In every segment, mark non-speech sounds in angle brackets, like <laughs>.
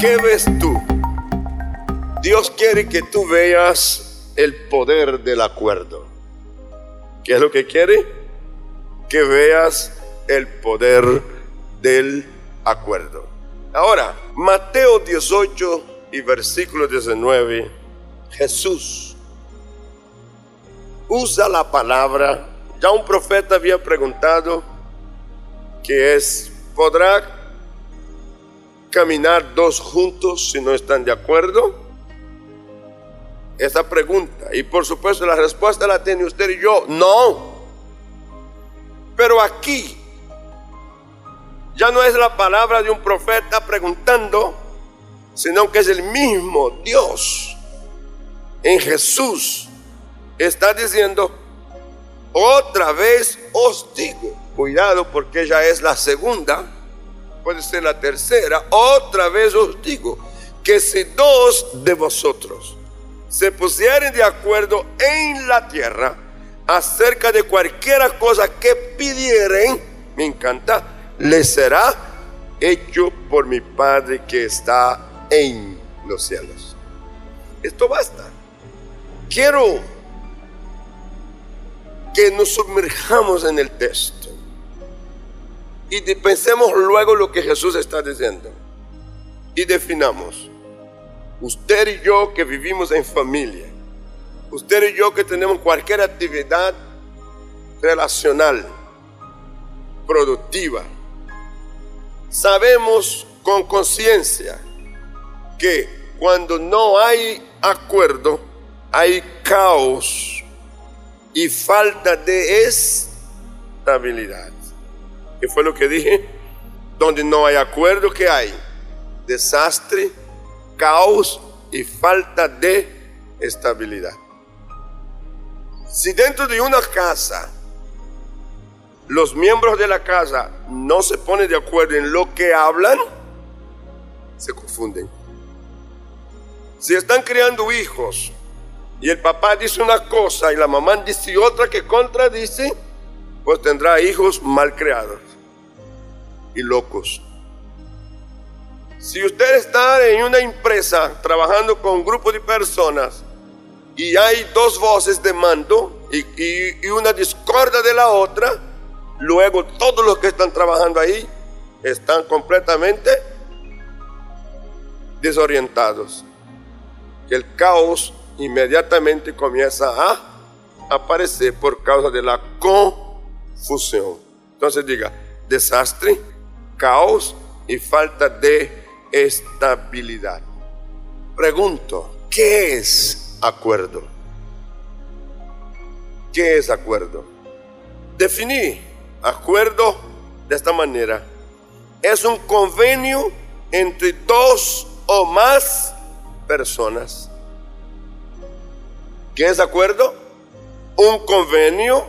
¿Qué ves tú? Dios quiere que tú veas el poder del acuerdo. ¿Qué es lo que quiere? Que veas el poder del acuerdo. Ahora, Mateo 18 y versículo 19, Jesús usa la palabra, ya un profeta había preguntado, que es, ¿podrá caminar dos juntos si no están de acuerdo? Esa pregunta. Y por supuesto la respuesta la tiene usted y yo. No. Pero aquí ya no es la palabra de un profeta preguntando, sino que es el mismo Dios en Jesús. Está diciendo, otra vez os digo, cuidado porque ella es la segunda puede ser la tercera, otra vez os digo que si dos de vosotros se pusieren de acuerdo en la tierra acerca de cualquier cosa que pidieren, me encanta, les será hecho por mi Padre que está en los cielos. Esto basta. Quiero que nos sumerjamos en el texto y pensemos luego lo que Jesús está diciendo. Y definamos. Usted y yo que vivimos en familia. Usted y yo que tenemos cualquier actividad relacional, productiva. Sabemos con conciencia que cuando no hay acuerdo, hay caos y falta de estabilidad. ¿Qué fue lo que dije? Donde no hay acuerdo, ¿qué hay? Desastre, caos y falta de estabilidad. Si dentro de una casa los miembros de la casa no se ponen de acuerdo en lo que hablan, se confunden. Si están criando hijos y el papá dice una cosa y la mamá dice otra que contradice, pues tendrá hijos mal creados y locos. Si usted está en una empresa trabajando con un grupo de personas y hay dos voces de mando y, una discordia de la otra, luego todos los que están trabajando ahí están completamente desorientados. El caos inmediatamente comienza a aparecer por causa de la confusión. Entonces diga, desastre, caos y falta de estabilidad. Pregunto, ¿qué es acuerdo? ¿Qué es acuerdo? Definí acuerdo de esta manera. Es un convenio entre dos o más personas. ¿Qué es acuerdo? Un convenio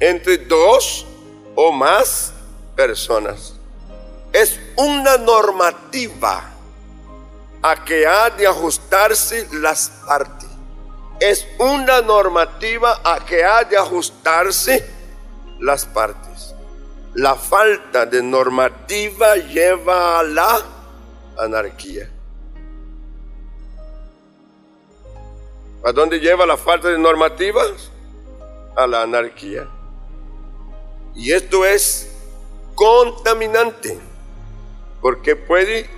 entre dos o más personas es una normativa a que ha de ajustarse las partes. Es una normativa a que ha de ajustarse las partes. La falta de normativa lleva a la anarquía. ¿A dónde lleva la falta de normativas? A la anarquía. Y esto es contaminante porque puede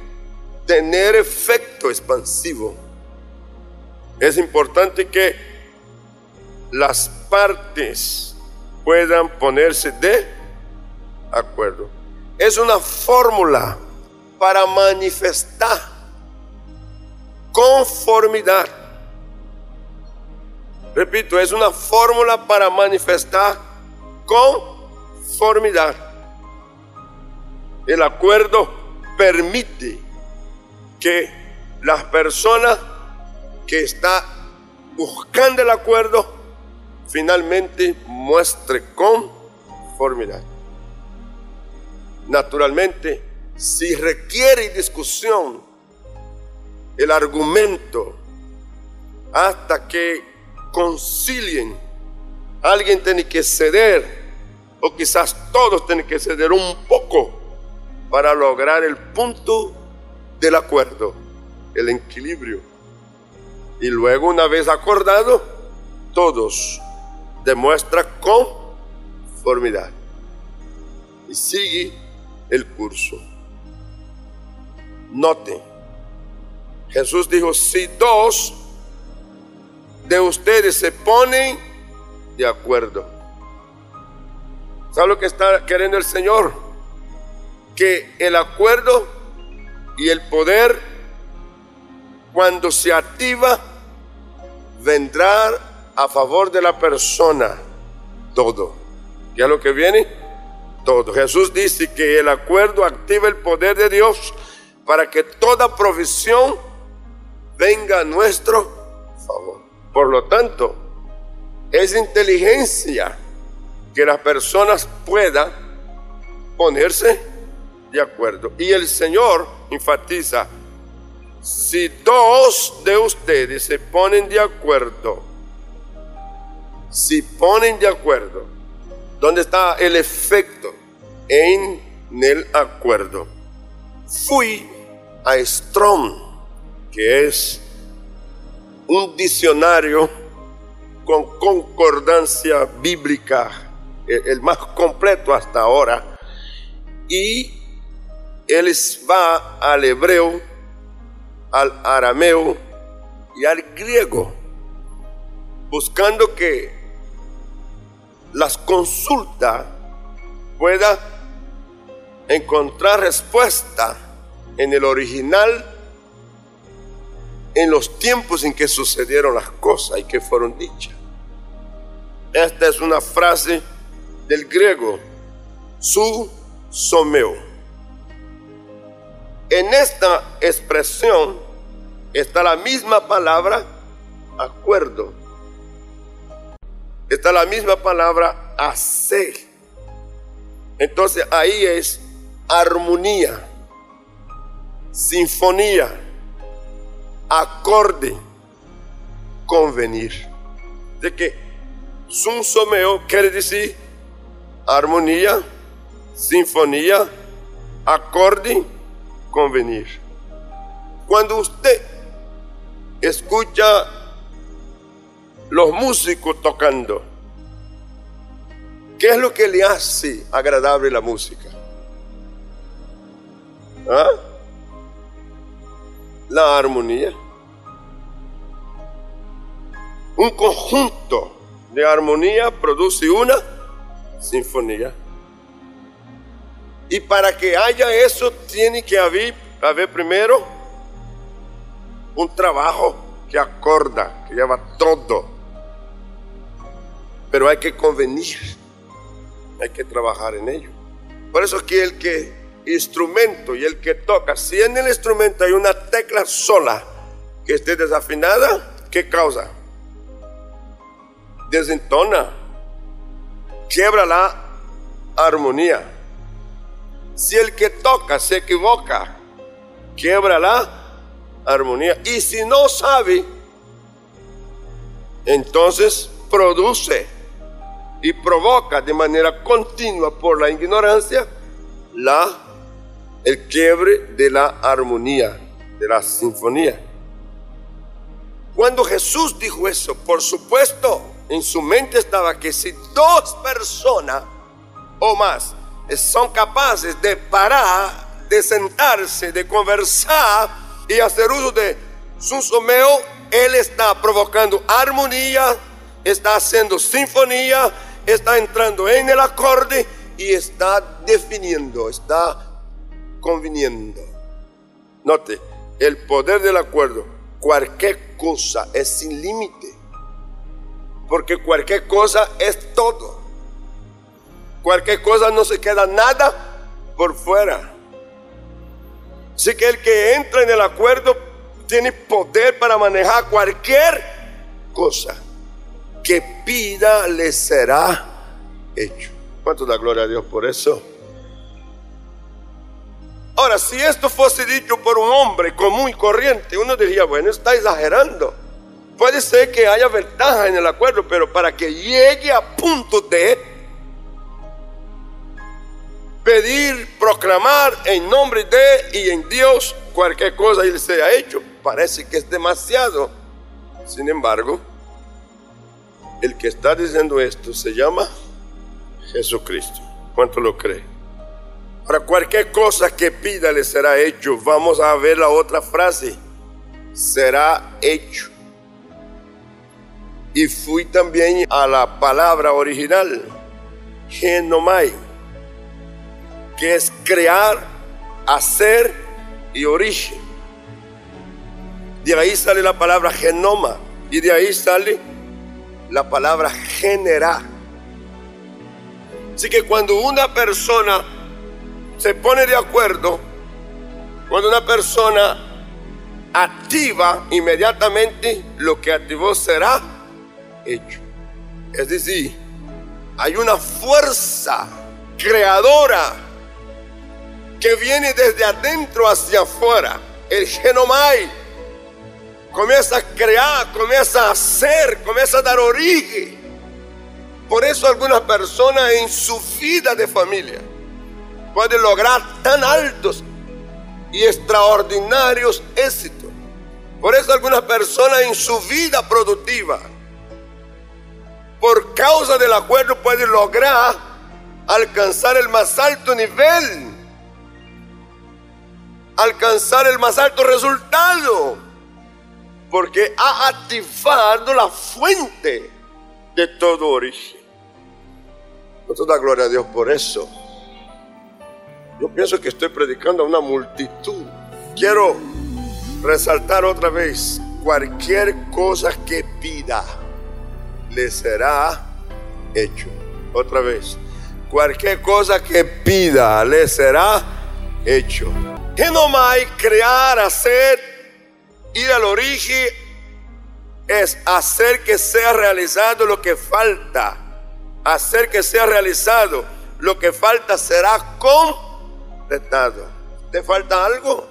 tener efecto expansivo. Es importante que las partes puedan ponerse de acuerdo. Es una fórmula para manifestar conformidad. Repito, es una fórmula para manifestar conformidad. El acuerdo permite que las personas que están buscando el acuerdo finalmente muestre conformidad. Naturalmente, si requiere discusión el argumento hasta que concilien, alguien tiene que ceder, o quizás todos tienen que ceder un poco para lograr el punto del acuerdo, el equilibrio. Y luego, una vez acordado, todos demuestra conformidad. Y sigue el curso. Note, Jesús dijo, si dos de ustedes se ponen de acuerdo. ¿Sabe lo que está queriendo el Señor? Que el acuerdo y el poder, cuando se activa, vendrá a favor de la persona todo. ¿Qué es lo que viene? Todo. Jesús dice que el acuerdo activa el poder de Dios para que toda provisión venga a nuestro favor. Por lo tanto, es inteligencia que las personas puedan ponerse de acuerdo. Y el Señor enfatiza, si dos de ustedes se ponen de acuerdo, si ponen de acuerdo, ¿dónde está el efecto? En el acuerdo. Fui a Strong, que es un diccionario con concordancia bíblica, el más completo hasta ahora, y él va al hebreo, al arameo y al griego, buscando que las consultas pueda encontrar respuesta en el original en los tiempos en que sucedieron las cosas y que fueron dichas. Esta es una frase del griego, su someo. En esta expresión está la misma palabra acuerdo. Está la misma palabra hacer. Entonces ahí es armonía sinfonía, acorde, convenir. De que sun someo quiere decir armonía, sinfonía, acorde, convenir. Cuando usted escucha los músicos tocando, ¿qué es lo que le hace agradable la música? ¿Ah? la armonía. Un conjunto de armonía produce una sinfonía. Y para que haya eso tiene que haber, haber primero un trabajo que acorda, que lleva todo. Pero hay que convenir, hay que trabajar en ello. Por eso que el que instrumento y el que toca, si en el instrumento hay una tecla sola que esté desafinada, ¿qué causa? Desentona, quiebra la armonía. Si el que toca se equivoca, quiebra la armonía. Y si no sabe, entonces produce y provoca de manera continua por la ignorancia la el quiebre de la armonía, de la sinfonía. Cuando Jesús dijo eso, por supuesto, en su mente estaba que si dos personas o más son capaces de parar, de sentarse, de conversar y hacer uso de su someo, Él está provocando armonía, está haciendo sinfonía, está entrando en el acorde y está definiendo, está conviniendo. Note, el poder del acuerdo, cualquier cosa es sin límite. Porque cualquier cosa es todo. Cualquier cosa no se queda nada por fuera. Así que el que entra en el acuerdo tiene poder para manejar cualquier cosa que pida le será hecho. ¿Cuánto da gloria a Dios por eso? Ahora, si esto fuese dicho por un hombre común y corriente, uno diría, bueno, está exagerando. Puede ser que haya ventaja en el acuerdo, pero para que llegue a punto de pedir, proclamar en nombre de y en Dios cualquier cosa y se ha hecho. Parece que es demasiado. Sin embargo, el que está diciendo esto se llama Jesucristo. ¿Cuánto lo cree? Para cualquier cosa que pida le será hecho. Vamos a ver la otra frase. Será hecho. Y fui también a la palabra original, genomai, que es crear, hacer y origen. De ahí sale la palabra genoma y de ahí sale la palabra generar. Así que cuando una persona se pone de acuerdo, cuando una persona activa inmediatamente, lo que activó será hecho. Es decir, hay una fuerza creadora que viene desde adentro hacia afuera. El genomai comienza a crear, comienza a hacer, comienza a dar origen. Por eso algunas personas en su vida de familia pueden lograr tan altos y extraordinarios éxitos. Por eso algunas personas en su vida productiva por causa del acuerdo puede lograr alcanzar el más alto nivel, alcanzar el más alto resultado, porque ha activado la fuente de todo origen. Nosotros da gloria a Dios por eso. Yo pienso que estoy predicando a una multitud. Quiero resaltar otra vez, cualquier cosa que pida le será hecho. Otra vez, cualquier cosa que pida le será hecho. Que no hay crear, hacer, ir al origen, es hacer que sea realizado lo que falta. Hacer que sea realizado lo que falta será completado. ¿Te falta algo?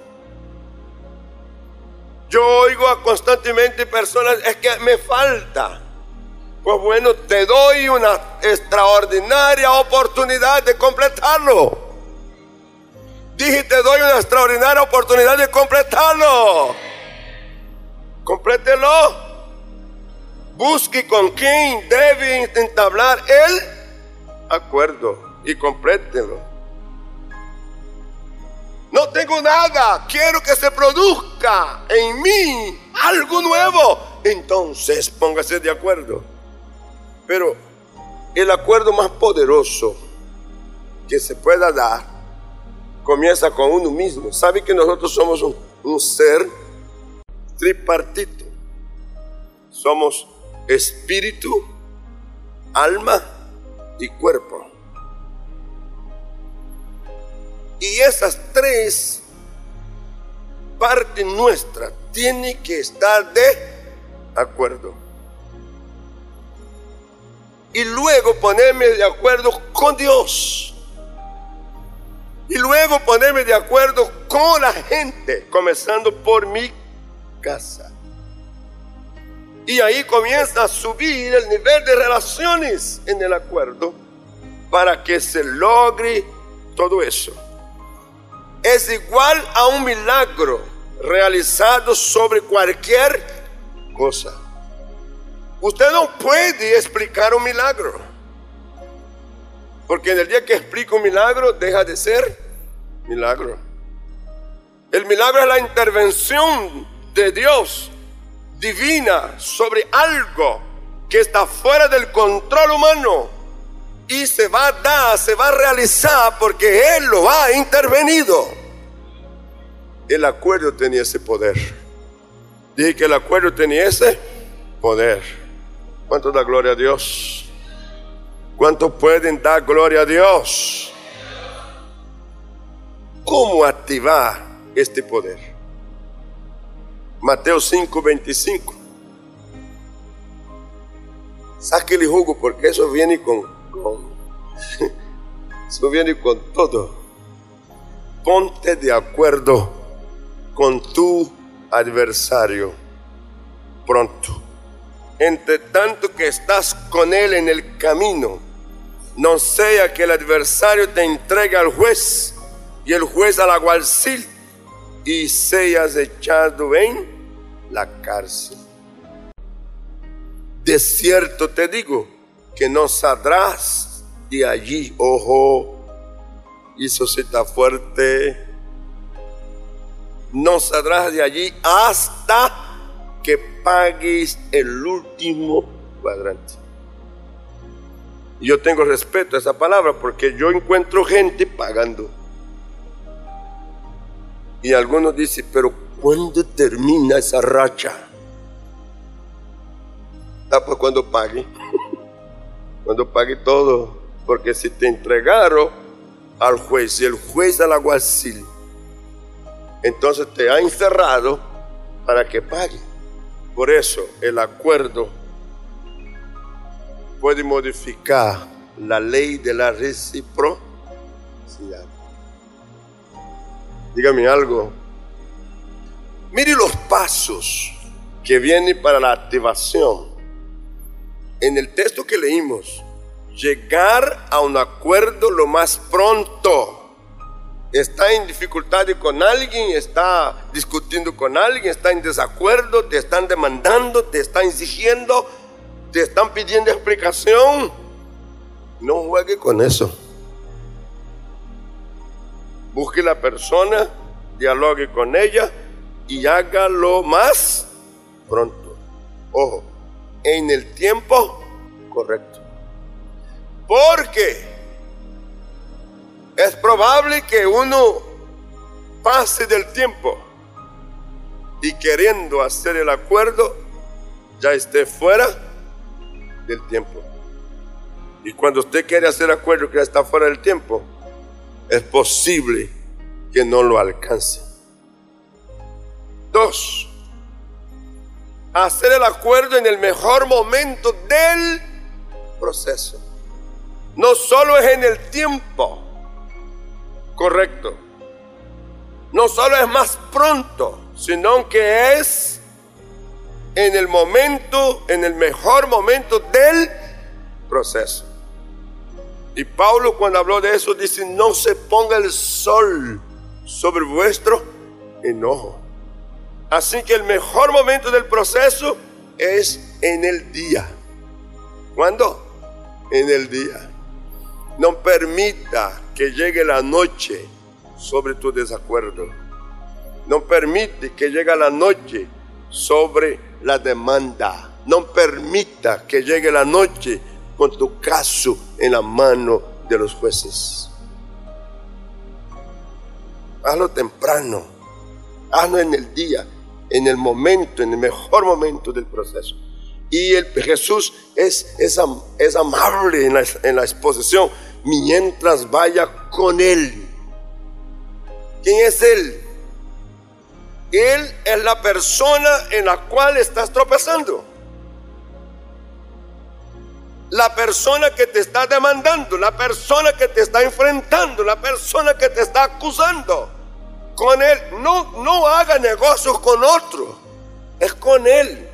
Yo oigo constantemente personas, es que me falta. Pues bueno, te doy una extraordinaria oportunidad de completarlo. Dije, te doy una extraordinaria oportunidad de completarlo. Complételo. Busque con quién debe entablar el acuerdo y complételo. No tengo nada, quiero que se produzca en mí algo nuevo. Entonces póngase de acuerdo. Pero el acuerdo más poderoso que se pueda dar comienza con uno mismo. ¿Sabe que nosotros somos un, ser tripartito? Somos espíritu, alma y cuerpo. Y esas tres partes nuestras tienen que estar de acuerdo y luego ponerme de acuerdo con Dios. Y luego ponerme de acuerdo con la gente, comenzando por mi casa. Y ahí comienza a subir el nivel de relaciones en el acuerdo para que se logre todo eso. Es igual a un milagro realizado sobre cualquier cosa. Usted no puede explicar un milagro. Porque en el día que explica un milagro, deja de ser milagro. El milagro es la intervención de Dios divina sobre algo que está fuera del control humano y se va a dar, se va a realizar porque Él lo ha intervenido. El acuerdo tenía ese poder. Dije que el acuerdo tenía ese poder. ¿Cuánto da gloria a Dios? ¿Cuánto pueden dar gloria a Dios? ¿Cómo activar este poder? Mateo 5, 25. el jugo porque eso viene con <laughs> eso viene con todo. Ponte de acuerdo con tu adversario pronto entre tanto que estás con él en el camino, no sea que el adversario te entregue al juez y el juez al alguacil y seas echado en la cárcel. De cierto te digo que no saldrás de allí, ojo, y eso está fuerte. No saldrás de allí hasta que pagues el último cuadrante. Yo tengo respeto a esa palabra porque yo encuentro gente pagando. Y algunos dicen, pero ¿cuándo termina esa racha? Ah, pues cuando pague. <laughs> cuando pague todo. Porque si te entregaron al juez y el juez al alguacil, entonces te ha encerrado para que pague. Por eso el acuerdo puede modificar la ley de la reciprocidad. Dígame algo. Mire los pasos que vienen para la activación. En el texto que leímos, llegar a un acuerdo lo más pronto. Está en dificultad con alguien, está discutiendo con alguien, está en desacuerdo, te están demandando, te están exigiendo, te están pidiendo explicación. No juegue con eso. Busque la persona, dialogue con ella y hágalo más pronto. Ojo, en el tiempo correcto. Porque es probable que uno pase del tiempo y queriendo hacer el acuerdo ya esté fuera del tiempo. Y cuando usted quiere hacer acuerdo que ya está fuera del tiempo, es posible que no lo alcance. Dos, hacer el acuerdo en el mejor momento del proceso. No solo es en el tiempo correcto, no solo es más pronto, sino que es en el momento, en el mejor momento del proceso. Y Pablo cuando habló de eso dice, no se ponga el sol sobre vuestro enojo. Así que el mejor momento del proceso es en el día. ¿Cuándo? En el día. No permita que llegue la noche sobre tu desacuerdo. No permite que llegue la noche sobre la demanda. No permita que llegue la noche con tu caso en la mano de los jueces. Hazlo temprano, hazlo en el día, en el momento, en el mejor momento del proceso. Y el Jesús es, es, amable en la, en la exposición mientras vaya con Él. ¿Quién es Él? Él es la persona en la cual estás tropezando la persona que te está demandando, la persona que te está enfrentando, la persona que te está acusando. Con él, no, no haga negocios con otro, es con él.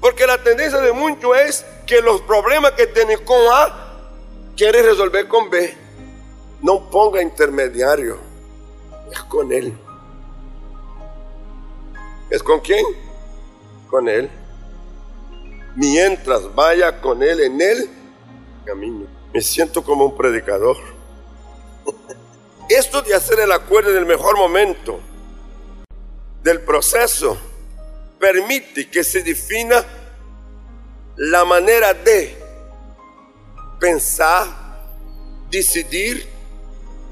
Porque la tendencia de muchos es que los problemas que tienen con A, quiere resolver con B. No ponga intermediario, es con él. ¿Es con quién? Con él mientras vaya con Él en el camino. Me siento como un predicador. Esto de hacer el acuerdo en el mejor momento del proceso permite que se defina la manera de pensar, decidir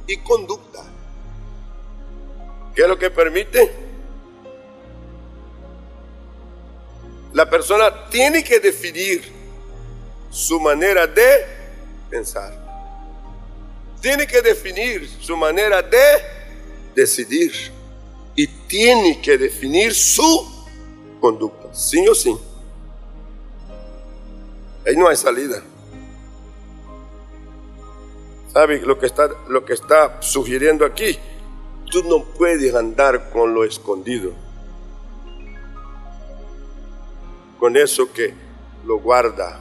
y conducta. ¿Qué es lo que permite? La persona tiene que definir su manera de pensar. Tiene que definir su manera de decidir. Y tiene que definir su conducta. Sí o sí. Ahí no hay salida. ¿Sabe lo que está, lo que está sugiriendo aquí? Tú no puedes andar con lo escondido. Con eso que lo guarda.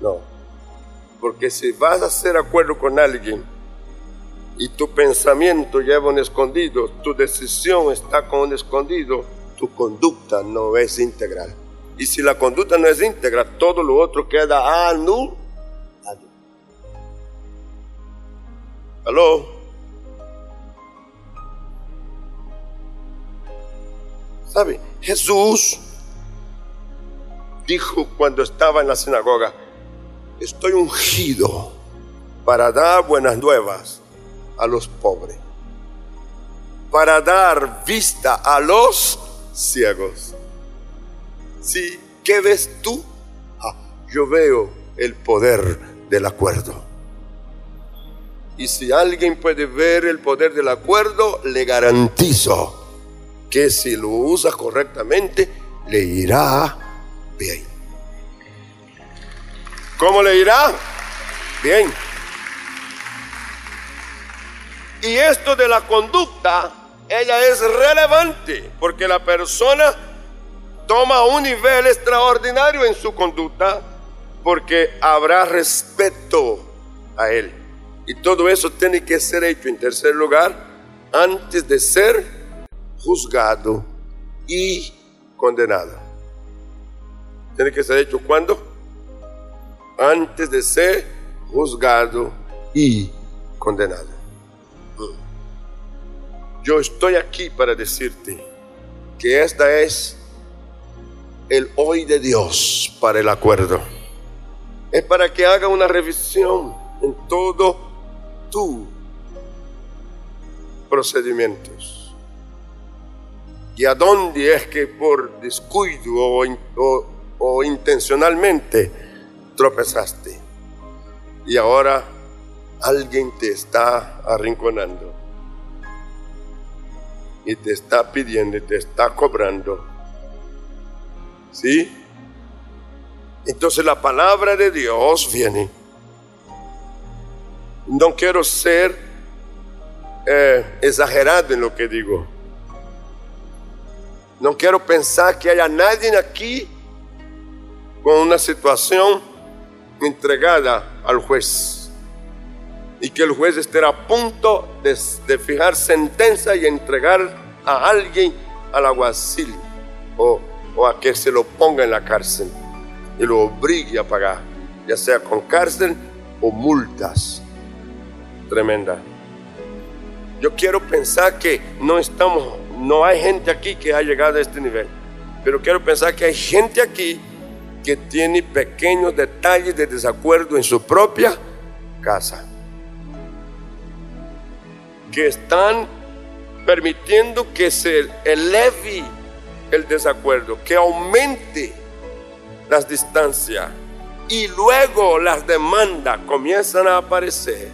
No. Porque si vas a hacer acuerdo con alguien y tu pensamiento lleva un escondido, tu decisión está con un escondido, tu conducta no es integral. Y si la conducta no es íntegra, todo lo otro queda anulado. ¿Aló? ¿Sabe? Jesús dijo cuando estaba en la sinagoga, estoy ungido para dar buenas nuevas a los pobres, para dar vista a los ciegos. ¿Sí? ¿Qué ves tú? Ah, yo veo el poder del acuerdo. Y si alguien puede ver el poder del acuerdo, le garantizo que si lo usa correctamente, le irá bien. ¿Cómo le irá? Bien. Y esto de la conducta, ella es relevante porque la persona toma un nivel extraordinario en su conducta porque habrá respeto a él. Y todo eso tiene que ser hecho en tercer lugar antes de ser juzgado y condenado. Tiene que ser hecho cuando? Antes de ser juzgado y condenado. Yo estoy aquí para decirte que esta es el hoy de Dios para el acuerdo. Es para que haga una revisión en todo tu procedimientos. Y a dónde es que por descuido o, o intencionalmente tropezaste. Y ahora alguien te está arrinconando y te está pidiendo y te está cobrando. ¿Sí? Entonces la palabra de Dios viene. No quiero ser eh, exagerado en lo que digo. No quiero pensar que haya nadie aquí con una situación entregada al juez y que el juez esté a punto de, fijar sentencia y entregar a alguien al alguacil o, o a que se lo ponga en la cárcel y lo obligue a pagar, ya sea con cárcel o multas. Tremenda. Yo quiero pensar que no estamos, no hay gente aquí que ha llegado a este nivel, pero quiero pensar que hay gente aquí que tiene pequeños detalles de desacuerdo en su propia casa. Que están permitiendo que se eleve el desacuerdo, que aumente las distancias y luego las demandas comienzan a aparecer,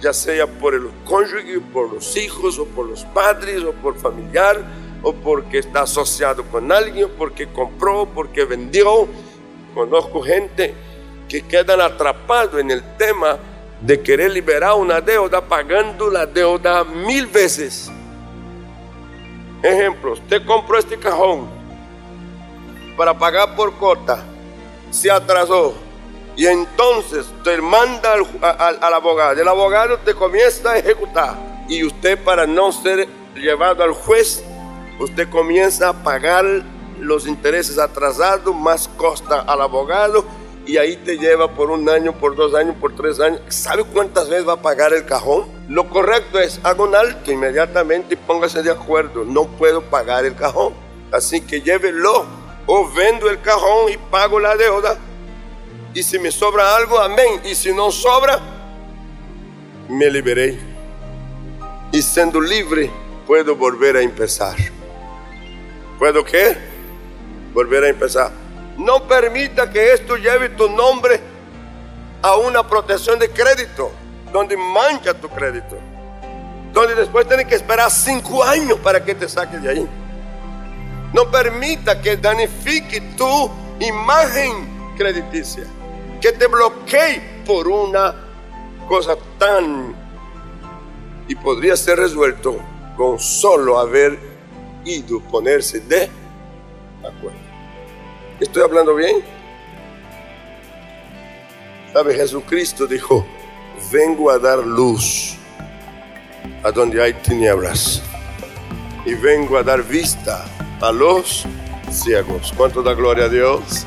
ya sea por el cónyuge, por los hijos, o por los padres, o por familiar, o porque está asociado con alguien, porque compró, porque vendió. Conozco gente que quedan atrapados en el tema de querer liberar una deuda pagando la deuda mil veces. Ejemplo, usted compró este cajón para pagar por cota, se atrasó y entonces te manda al, al, abogado. El abogado te comienza a ejecutar y usted para no ser llevado al juez, usted comienza a pagar los intereses atrasados, más costa al abogado y ahí te lleva por un año, por dos años, por tres años. ¿Sabe cuántas veces va a pagar el cajón? Lo correcto es, haga un alto inmediatamente y póngase de acuerdo. No puedo pagar el cajón. Así que llévelo. O vendo el cajón y pago la deuda. Y si me sobra algo, amén. Y si no sobra, me liberé. Y siendo libre, puedo volver a empezar. ¿Puedo qué? Volver a empezar. No permita que esto lleve tu nombre a una protección de crédito, donde mancha tu crédito, donde después tienes que esperar cinco años para que te saques de ahí. No permita que danifique tu imagen crediticia, que te bloquee por una cosa tan... Y podría ser resuelto con solo haber ido ponerse de acuerdo. ¿Estoy hablando bien? ¿Sabe? Jesucristo dijo, vengo a dar luz a donde hay tinieblas y vengo a dar vista a los ciegos. ¿Cuánto da gloria a Dios?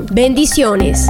Bendiciones.